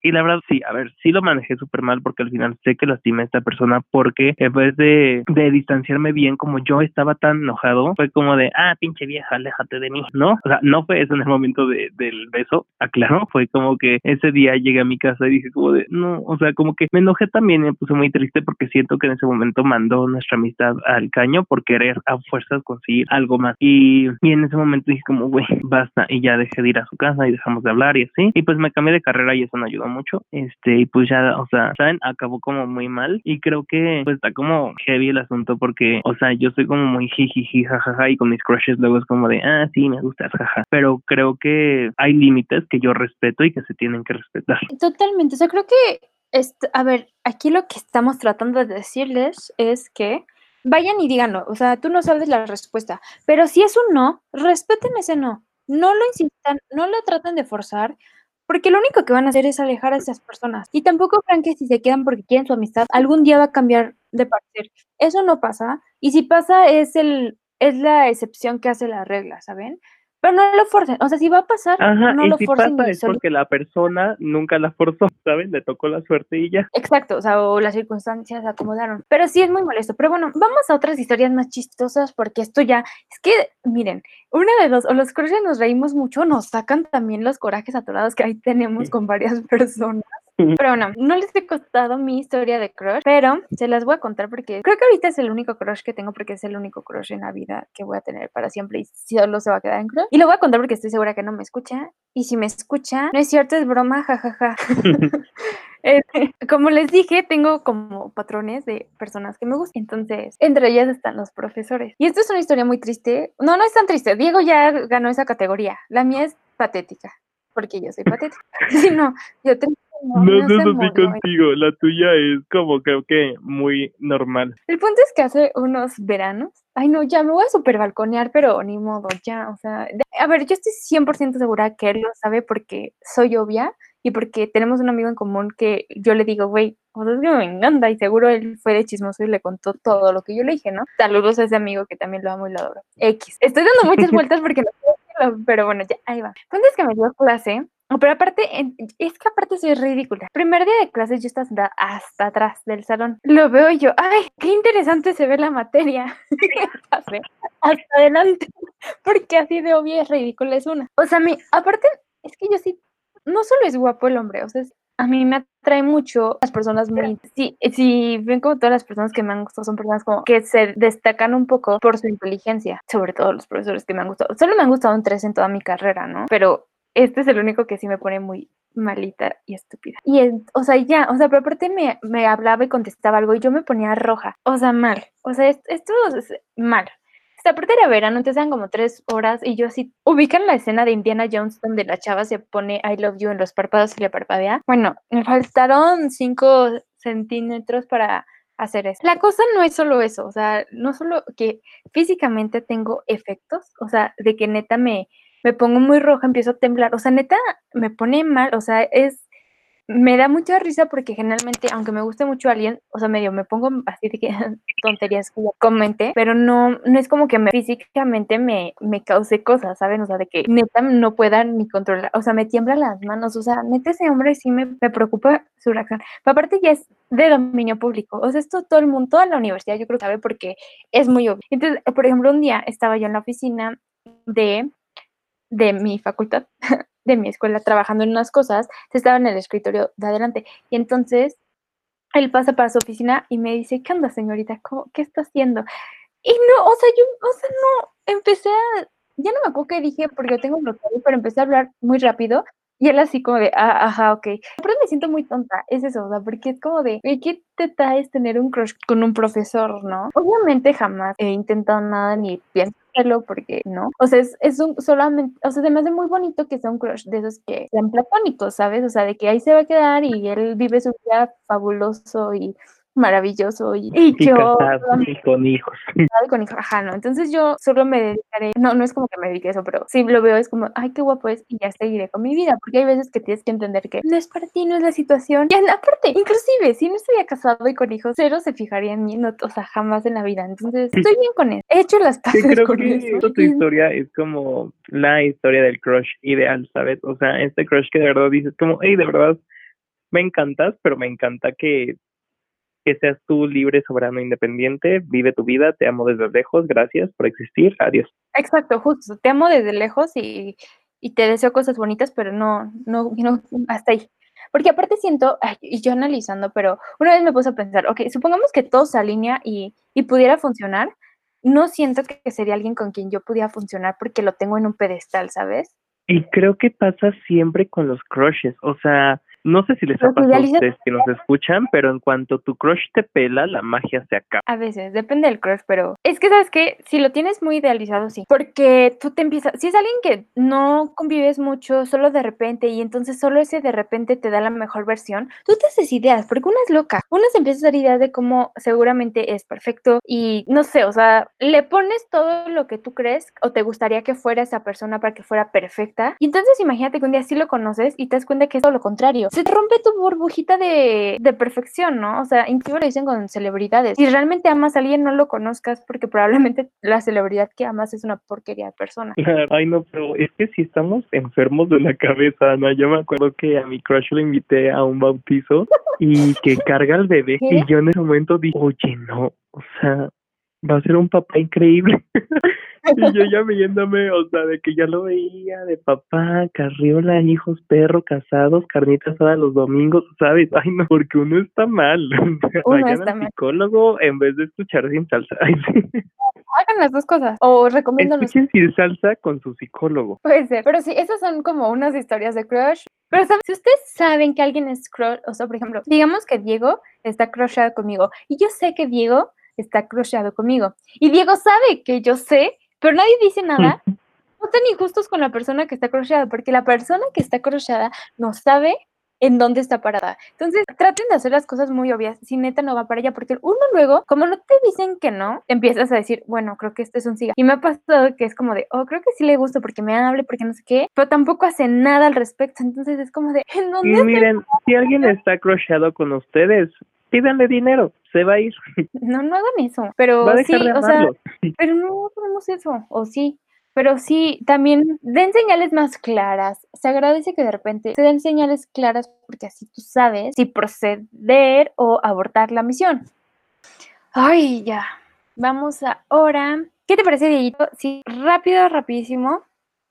Y la verdad sí, a ver, sí lo manejé súper mal porque al final sé que lastimé a esta persona porque en vez de, de distanciarme bien como yo estaba tan enojado, fue como de, ah, pinche vieja, aléjate de mí, ¿no? O sea, no fue eso en el momento de, del beso, aclaro, fue como que ese día llegué a mi casa y dije como de, no, o sea, como que me enojé también y me puse muy triste porque siento que en ese momento mandó nuestra amistad al caño por querer a fuerzas conseguir algo más. Y, y en ese momento dije como, güey, basta. Y ya dejé de ir a su casa y dejamos de hablar y así. Y pues me cambié de carrera y eso me ayudó mucho. Este, y pues ya, o sea, ¿saben? Acabó como muy mal. Y creo que pues está como heavy el asunto porque, o sea, yo soy como muy jijiji, jajaja, y con mis crushes luego es como de, ah, sí, me gustas, jaja. Pero creo que hay límites que yo respeto y que se tienen que respetar. Totalmente. O sea, creo que a ver, aquí lo que estamos tratando de decirles es que vayan y díganlo, o sea, tú no sabes la respuesta, pero si es un no, respeten ese no, no lo insistan, no lo traten de forzar, porque lo único que van a hacer es alejar a esas personas. Y tampoco crean que si se quedan porque quieren su amistad, algún día va a cambiar de parecer. Eso no pasa, y si pasa es el es la excepción que hace la regla, ¿saben? Pero no lo forcen, o sea, si va a pasar, no y lo si forcen. Pasa es porque la persona nunca la forzó, ¿saben? Le tocó la suerte y ya. Exacto, o sea, o las circunstancias acomodaron. Pero sí es muy molesto. Pero bueno, vamos a otras historias más chistosas porque esto ya, es que, miren, una de dos, o los crushes nos reímos mucho, nos sacan también los corajes atorados que ahí tenemos con varias personas. Pero bueno, no les he contado mi historia de crush, pero se las voy a contar porque creo que ahorita es el único crush que tengo porque es el único crush en la vida que voy a tener para siempre y solo se va a quedar en crush. Y lo voy a contar porque estoy segura que no me escucha. Y si me escucha, no es cierto, es broma, jajaja. Este, como les dije, tengo como patrones de personas que me gustan. Entonces, entre ellas están los profesores. Y esto es una historia muy triste. No, no es tan triste. Diego ya ganó esa categoría. La mía es patética, porque yo soy patética. Si no, yo tengo no, no, no contigo, la tuya es como creo que muy normal. El punto es que hace unos veranos, ay no, ya me voy a super balconear, pero ni modo, ya, o sea, a ver, yo estoy 100% segura que él lo sabe porque soy obvia y porque tenemos un amigo en común que yo le digo, güey, sea, es que me encanta y seguro él fue de chismoso y le contó todo lo que yo le dije, ¿no? Saludos a ese amigo que también lo amo y lo adoro. X. Estoy dando muchas vueltas porque no pero bueno, ya, ahí va. El punto es que me dio clase pero aparte, es que aparte soy ridícula. Primer día de clases yo estaba hasta atrás del salón. Lo veo y yo, ay, qué interesante se ve la materia. hasta adelante. Porque así de obvia es ridícula es una. O sea, mi, aparte, es que yo sí, no solo es guapo el hombre, o sea, a mí me atrae mucho las personas muy... Sí, si ven como todas las personas que me han gustado son personas como que se destacan un poco por su inteligencia, sobre todo los profesores que me han gustado. Solo me han gustado un tres en toda mi carrera, ¿no? Pero este es el único que sí me pone muy malita y estúpida. Y, o sea, ya, o sea, pero aparte me, me, hablaba y contestaba algo y yo me ponía roja. O sea, mal. O sea, esto, es mal. Esta aparte era verano, entonces eran como tres horas y yo así, ubican la escena de Indiana Jones donde la chava se pone I love you en los párpados y le parpadea. Bueno, me faltaron cinco centímetros para hacer eso. La cosa no es solo eso, o sea, no solo que físicamente tengo efectos, o sea, de que neta me, me pongo muy roja, empiezo a temblar, o sea, neta, me pone mal, o sea, es, me da mucha risa porque generalmente, aunque me guste mucho alguien, o sea, medio me pongo así de que tonterías que comenté, pero no, no es como que me, físicamente me, me cause cosas, ¿saben? O sea, de que neta no pueda ni controlar, o sea, me tiemblan las manos, o sea, neta ese hombre sí me, me preocupa su reacción. Pero aparte ya es de dominio público, o sea, esto todo el mundo, toda la universidad yo creo que sabe porque es muy obvio. Entonces, por ejemplo, un día estaba yo en la oficina de, de mi facultad de mi escuela trabajando en unas cosas, estaba en el escritorio de adelante. Y entonces él pasa para su oficina y me dice, ¿qué onda, señorita? ¿Qué está haciendo? Y no, o sea, yo, o sea, no, empecé a, ya no me acuerdo qué dije porque yo tengo bloqueado, pero empecé a hablar muy rápido y él así como de, ah, ajá, ok. Pero me siento muy tonta, es eso, o sea, porque es como de, ¿qué te traes tener un crush con un profesor, no? Obviamente jamás he intentado nada ni pienso hacerlo porque no. O sea, es, es un solamente, o sea, se me hace muy bonito que sea un crush de esos que sean platónicos, ¿sabes? O sea, de que ahí se va a quedar y él vive su vida fabuloso y maravilloso y, y, yo con hijos. Con hijos, ajá, no. Entonces yo solo me dedicaré, no, no es como que me dedique a eso, pero sí lo veo, es como, ay, qué guapo es y ya seguiré con mi vida, porque hay veces que tienes que entender que no es para ti, no es la situación. Y aparte, inclusive, si no estuviera casado y con hijos, cero se fijaría en mí, no, o sea, jamás en la vida. Entonces, estoy bien con eso. He hecho las paces creo con que eso. tu historia es como la historia del crush ideal, ¿sabes? O sea, este crush que de verdad dices como, hey, de verdad me encantas, pero me encanta que que seas tú libre, soberano, independiente, vive tu vida, te amo desde lejos, gracias por existir, adiós. Exacto, justo, te amo desde lejos y, y te deseo cosas bonitas, pero no, no, no, hasta ahí. Porque aparte siento, y yo analizando, pero una vez me puse a pensar, ok, supongamos que todo se alinea y, y pudiera funcionar, no siento que sería alguien con quien yo pudiera funcionar porque lo tengo en un pedestal, ¿sabes? Y creo que pasa siempre con los crushes, o sea, no sé si les ha pasado a ustedes que nos escuchan, pero en cuanto tu crush te pela, la magia se acaba. A veces, depende del crush, pero es que, ¿sabes qué? Si lo tienes muy idealizado, sí. Porque tú te empiezas, si es alguien que no convives mucho, solo de repente, y entonces solo ese de repente te da la mejor versión, tú te haces ideas, porque una es loca. Una se empieza a hacer ideas de cómo seguramente es perfecto y no sé, o sea, le pones todo lo que tú crees o te gustaría que fuera esa persona para que fuera perfecta. Y entonces imagínate que un día sí lo conoces y te das cuenta que es todo lo contrario. Se te rompe tu burbujita de, de perfección, ¿no? O sea, incluso lo dicen con celebridades. Si realmente amas a alguien, no lo conozcas porque probablemente la celebridad que amas es una porquería de persona. Ay, no, pero es que si estamos enfermos de la cabeza, Ana. Yo me acuerdo que a mi crush lo invité a un bautizo y que carga al bebé. ¿Qué? Y yo en ese momento dije, oye, no, o sea, va a ser un papá increíble. y yo ya viéndome, o sea, de que ya lo veía, de papá, carriola, hijos, perro, casados, carnitas asada los domingos, ¿sabes? Ay, no, porque uno está mal. Uno Vayan está al mal. psicólogo en vez de escuchar sin salsa. Ay, sí. Hagan las dos cosas. O recomiendo los Escuchen sin salsa con su psicólogo. Puede ser, pero sí, esas son como unas historias de crush. Pero ¿saben? si ustedes saben que alguien es crush, o sea, por ejemplo, digamos que Diego está crushado conmigo y yo sé que Diego está crushado conmigo y Diego sabe que yo sé, pero nadie dice nada. No sean injustos con la persona que está crushada, porque la persona que está crushada no sabe en dónde está parada. Entonces, traten de hacer las cosas muy obvias, si neta no va para allá, porque uno luego, como no te dicen que no, empiezas a decir, bueno, creo que esto es un siga. Y me ha pasado que es como de, oh, creo que sí le gusta porque me hable, porque no sé qué, pero tampoco hace nada al respecto. Entonces es como de, ¿en dónde Y miren, si alguien está crushado con ustedes, pídanle dinero, se va a ir, No, no hagan eso. Pero va a sí, dejar de o sea, pero no ponemos eso, o sí. Pero sí, también den señales más claras. Se agradece que de repente se den señales claras porque así tú sabes si proceder o abortar la misión. Ay, ya. Vamos ahora. ¿Qué te parece, Dieguito? Si rápido, rapidísimo,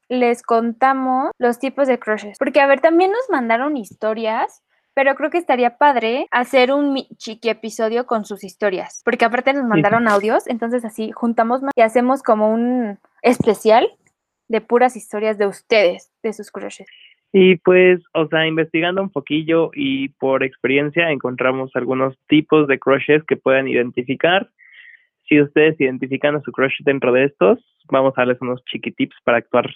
les contamos los tipos de crushes. Porque, a ver, también nos mandaron historias, pero creo que estaría padre hacer un chiqui episodio con sus historias. Porque aparte nos mandaron audios, entonces así juntamos más y hacemos como un especial de puras historias de ustedes, de sus crushes. Y pues, o sea, investigando un poquillo y por experiencia encontramos algunos tipos de crushes que pueden identificar. Si ustedes identifican a su crush dentro de estos, vamos a darles unos chiquitips para actuar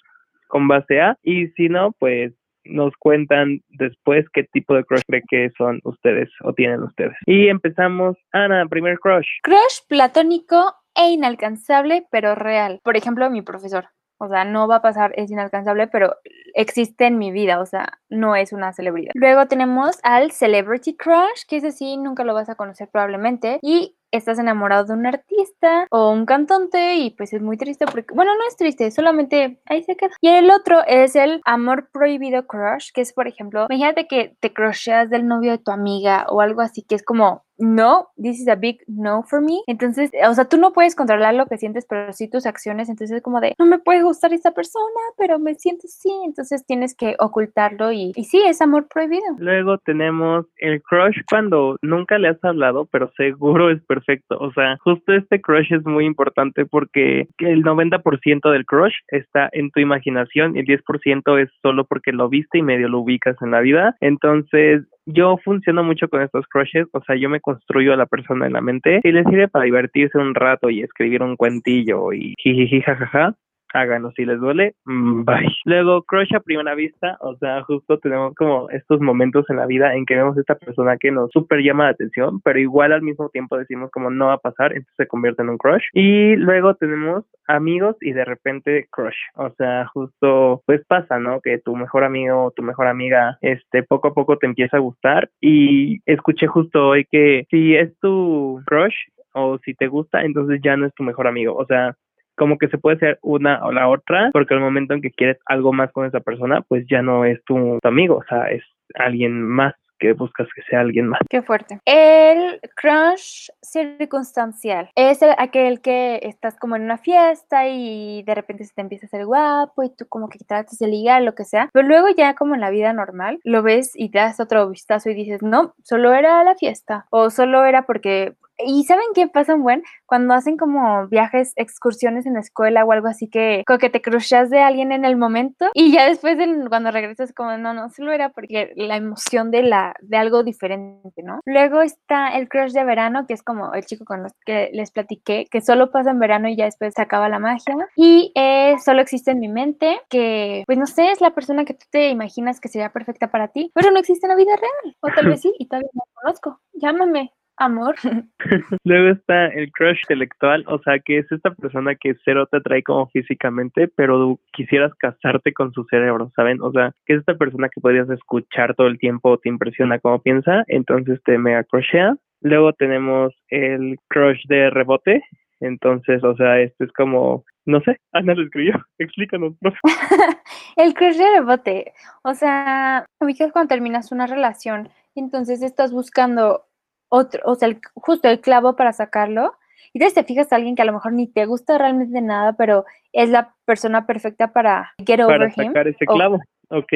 con base a. Y si no, pues nos cuentan después qué tipo de crush cree que son ustedes o tienen ustedes. Y empezamos, Ana, primer crush. Crush platónico e inalcanzable, pero real. Por ejemplo, mi profesor. o sea, no va a pasar, es inalcanzable, pero existe en mi vida, o sea, no es una celebridad. Luego tenemos al Celebrity Crush, que es así, nunca lo vas a conocer probablemente, y estás enamorado de un artista o un cantante y pues es muy triste porque, bueno, no es triste, solamente ahí se queda. Y el otro es el amor prohibido crush, que es por ejemplo, imagínate que te crusheas del novio de tu amiga o algo así, que es como no, this is a big no for me. Entonces, o sea, tú no puedes controlar lo que sientes, pero sí tus acciones. Entonces, es como de, no me puede gustar esta persona, pero me siento sí. Entonces, tienes que ocultarlo y, y sí, es amor prohibido. Luego tenemos el crush cuando nunca le has hablado, pero seguro es perfecto. O sea, justo este crush es muy importante porque el 90% del crush está en tu imaginación y el 10% es solo porque lo viste y medio lo ubicas en la vida. Entonces, yo funciono mucho con estos crushes, o sea, yo me construyo a la persona en la mente y le sirve para divertirse un rato y escribir un cuentillo y jijiji jajaja háganlo si les duele, mm, bye. Luego, crush a primera vista, o sea, justo tenemos como estos momentos en la vida en que vemos esta persona que nos súper llama la atención, pero igual al mismo tiempo decimos como no va a pasar, entonces se convierte en un crush. Y luego tenemos amigos y de repente crush, o sea, justo pues pasa, ¿no? Que tu mejor amigo o tu mejor amiga, este, poco a poco te empieza a gustar y escuché justo hoy que si es tu crush, o si te gusta, entonces ya no es tu mejor amigo. O sea, como que se puede ser una o la otra, porque al momento en que quieres algo más con esa persona, pues ya no es tu, amigo, o sea, es alguien más que buscas que sea alguien más. Qué fuerte. El crush circunstancial es aquel que estás como en una fiesta y de repente se te empieza a hacer guapo y tú como que tratas de ligar, lo que sea, pero luego ya como en la vida normal lo ves y das otro vistazo y dices, no, solo era la fiesta o solo era porque y ¿saben qué pasa un buen? Cuando hacen como viajes, excursiones en la escuela o algo así que como que te crushas de alguien en el momento y ya después cuando regresas como no, no, solo era porque la emoción de la de algo diferente, ¿no? Luego está el crush de verano, que es como el chico con los que les platiqué, que solo pasa en verano y ya después se acaba la magia. Y eh, solo existe en mi mente, que pues no sé, es la persona que tú te imaginas que sería perfecta para ti, pero no existe en la vida real. O tal vez sí, y todavía no conozco. Llámame, amor. Luego está el crush intelectual, o sea, que es esta persona que cero te atrae como físicamente, pero quisieras casarte con su cerebro, ¿saben? O sea, que es esta persona que podrías escuchar todo el tiempo, te impresiona cómo piensa, entonces te mega crushea. Luego tenemos el crush de rebote, entonces, o sea, esto es como, no sé, Ana lo escribió, explícanos, profe. el crush de rebote, o sea, ubicas cuando terminas una relación, entonces estás buscando otro, o sea, justo el clavo para sacarlo. Y entonces te fijas a alguien que a lo mejor ni te gusta realmente nada, pero es la persona perfecta para get over para sacar ese clavo. Ok,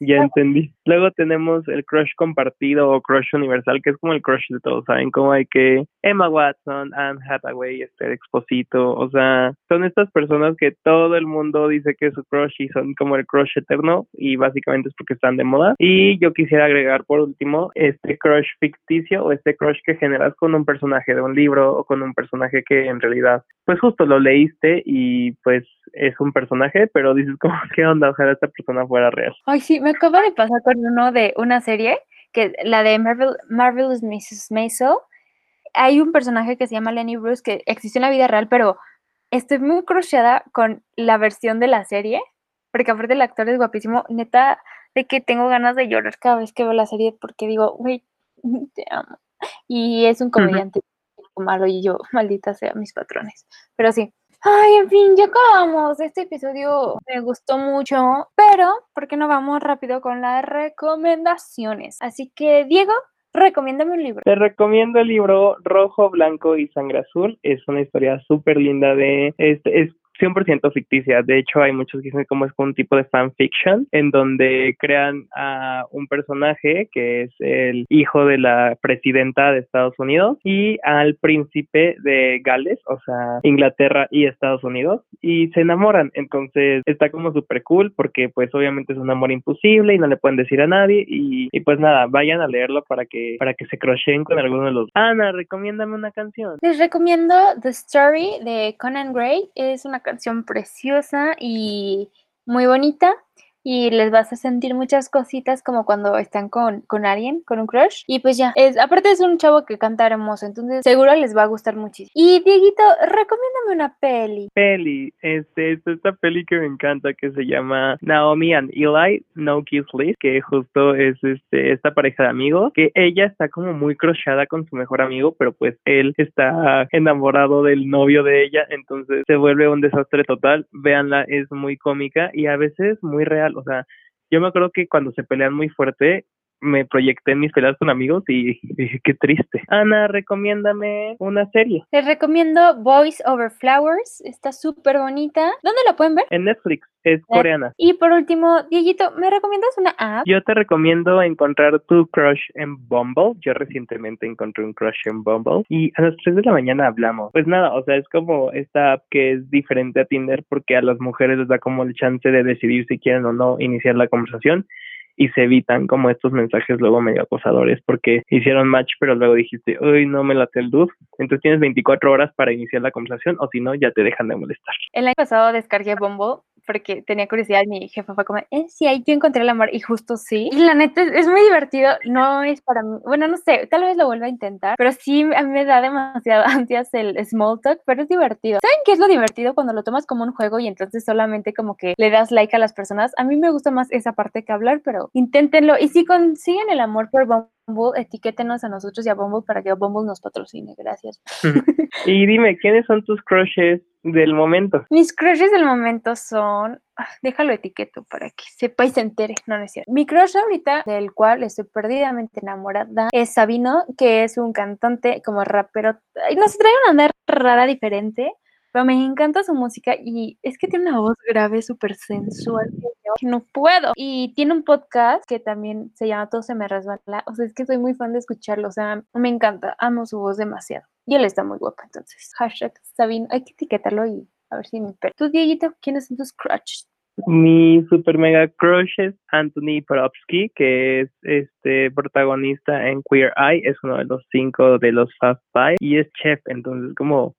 ya entendí. Luego tenemos el crush compartido o crush universal, que es como el crush de todos, ¿saben? Como hay que Emma Watson, Anne Hathaway, este Exposito, o sea, son estas personas que todo el mundo dice que es su crush y son como el crush eterno y básicamente es porque están de moda. Y yo quisiera agregar por último este crush ficticio o este crush que generas con un personaje de un libro o con un personaje que en realidad, pues justo lo leíste y pues es un personaje, pero dices como, ¿qué onda? Ojalá esta persona fuera real. Ay, sí, me acaba de pasar con uno de una serie, que la de Marvel, Marvelous Mrs. Maisel. Hay un personaje que se llama Lenny Bruce que existe en la vida real, pero estoy muy cruciada con la versión de la serie, porque aparte el actor es guapísimo. Neta, de que tengo ganas de llorar cada vez que veo la serie porque digo, güey, te amo. Y es un comediante malo y yo, maldita sea mis patrones. Pero sí, Ay, en fin, ya acabamos. Este episodio me gustó mucho, pero ¿por qué no vamos rápido con las recomendaciones? Así que, Diego, recomiéndame un libro. Te recomiendo el libro Rojo, Blanco y Sangre Azul. Es una historia súper linda de... Este, es 100% ficticia. De hecho, hay muchos que dicen como es un tipo de fanfiction en donde crean a un personaje que es el hijo de la presidenta de Estados Unidos y al príncipe de Gales, o sea, Inglaterra y Estados Unidos, y se enamoran. Entonces, está como súper cool porque pues obviamente es un amor imposible y no le pueden decir a nadie y, pues nada, vayan a leerlo para que para que se crocheen con alguno de los. Ana, recomiéndame una canción. Les recomiendo The Story de Conan Gray. Es una preciosa y muy bonita. Y les vas a sentir muchas cositas como cuando están con, con alguien, con un crush. Y pues ya, es, aparte es un chavo que canta hermoso, entonces seguro les va a gustar muchísimo. Y Dieguito, recomiéndame una peli. Peli, este, es esta peli que me encanta que se llama Naomi and Eli, No Kiss List, que justo es este, esta pareja de amigos, que ella está como muy crushada con su mejor amigo, pero pues él está enamorado del novio de ella, entonces se vuelve un desastre total. Véanla, es muy cómica y a veces muy real, o sea, yo me acuerdo que cuando se pelean muy fuerte, me proyecté en mis peleas con amigos y dije, qué triste. Ana, recomiéndame una serie. Les recomiendo Boys Over Flowers, está súper bonita. ¿Dónde la pueden ver? En Netflix, es coreana. Y por último, Dieguito, ¿me recomiendas una app? Yo te recomiendo encontrar tu crush en Bumble. Yo recientemente encontré un crush en Bumble y a las 3 de la mañana hablamos. Pues nada, o sea, es como esta app que es diferente a Tinder porque a las mujeres les da como el chance de decidir si quieren o no iniciar la conversación y se evitan como estos mensajes luego medio acosadores porque hicieron match pero luego dijiste, uy, no me late el dude. Entonces tienes 24 horas para iniciar la conversación o si no, ya te dejan de molestar. El año pasado descargué Bombo porque tenía curiosidad. Mi jefa fue como, eh, sí, ahí yo encontré el amor. Y justo sí. Y la neta es, muy divertido. No es para mí. Bueno, no sé, tal vez lo vuelva a intentar. Pero sí a mí me da demasiado ansias el small talk, pero es divertido. ¿Saben qué es lo divertido cuando lo tomas como un juego y entonces solamente como que le das like a las personas? A mí me gusta más esa parte que hablar, pero inténtenlo. Y si consiguen el amor por Bumble, etiquétenos a nosotros y a Bumble para que Bumble nos patrocine. Gracias. y dime, ¿quiénes son tus crushes del momento? Mis crushes del momento son. Ah, déjalo etiqueto para que sepa y se entere. No, no es cierto. Mi crush ahorita, del cual estoy perdidamente enamorada, es Sabino, que es un cantante como rapero. No se trae una onda rara diferente pero me encanta su música y es que tiene una voz grave, súper sensual, que no puedo. Y tiene un podcast que también se llama Todo se me resbala. O sea, es que soy muy fan de escucharlo. O sea, me encanta, amo su voz demasiado. Y él está muy guapo, entonces. Hashtag Sabino, hay que etiquetarlo y a ver si me pega. Tú, Dieguito, ¿quiénes son tus crushes? Mi super mega crush es Anthony Porovsky, que es este protagonista en Queer Eye, es uno de los cinco de los Fast Five y es chef, entonces como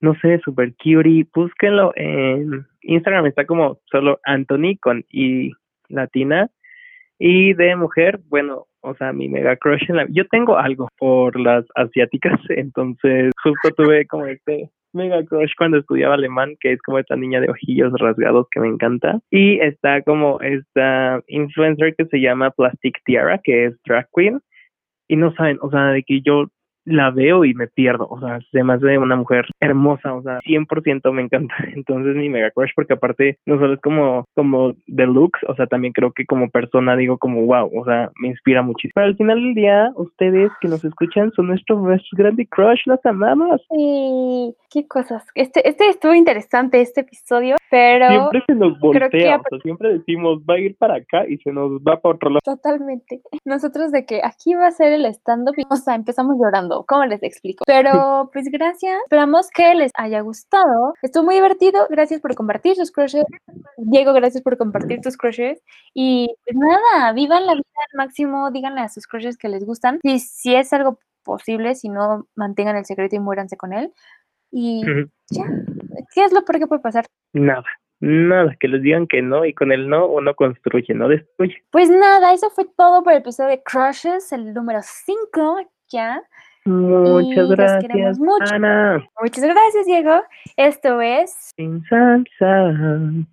no sé, super cutie, búsquenlo en Instagram, está como solo Anthony con I latina. Y de mujer, bueno, o sea, mi mega crush en la... Yo tengo algo por las asiáticas, entonces justo tuve como este mega crush cuando estudiaba alemán, que es como esta niña de ojillos rasgados que me encanta. Y está como esta influencer que se llama Plastic Tiara, que es drag queen. Y no saben, o sea, de que yo la veo y me pierdo, o sea, además de una mujer hermosa, o sea, 100% me encanta. Entonces mi mega crush porque aparte no solo es como como de looks, o sea, también creo que como persona digo como wow, o sea, me inspira muchísimo. Pero al final del día, ustedes que nos escuchan son nuestros nuestros grandes crush, las amamos. Sí, qué cosas. Este este estuvo interesante este episodio, pero siempre se nos voltea, o sea, siempre decimos va a ir para acá y se nos va para otro lado. Totalmente. Nosotros de que aquí va a ser el stand up, o sea, empezamos llorando ¿cómo les explico? Pero pues gracias, esperamos que les haya gustado. Estuvo muy divertido, gracias por compartir sus crushes. Diego, gracias por compartir tus crushes. Y pues nada, vivan la vida al máximo, díganle a sus crushes que les gustan. Si, si es algo posible, si no, mantengan el secreto y muéranse con él. Y ya, ¿qué es lo peor que puede pasar? Nada. Nada, que les digan que no y con el no uno construye, no destruye. Pues nada, eso fue todo por el episodio de Crushes, el número 5 ya. Muchas gracias, Ana. Muchas gracias, Diego. Esto es Sin salsa.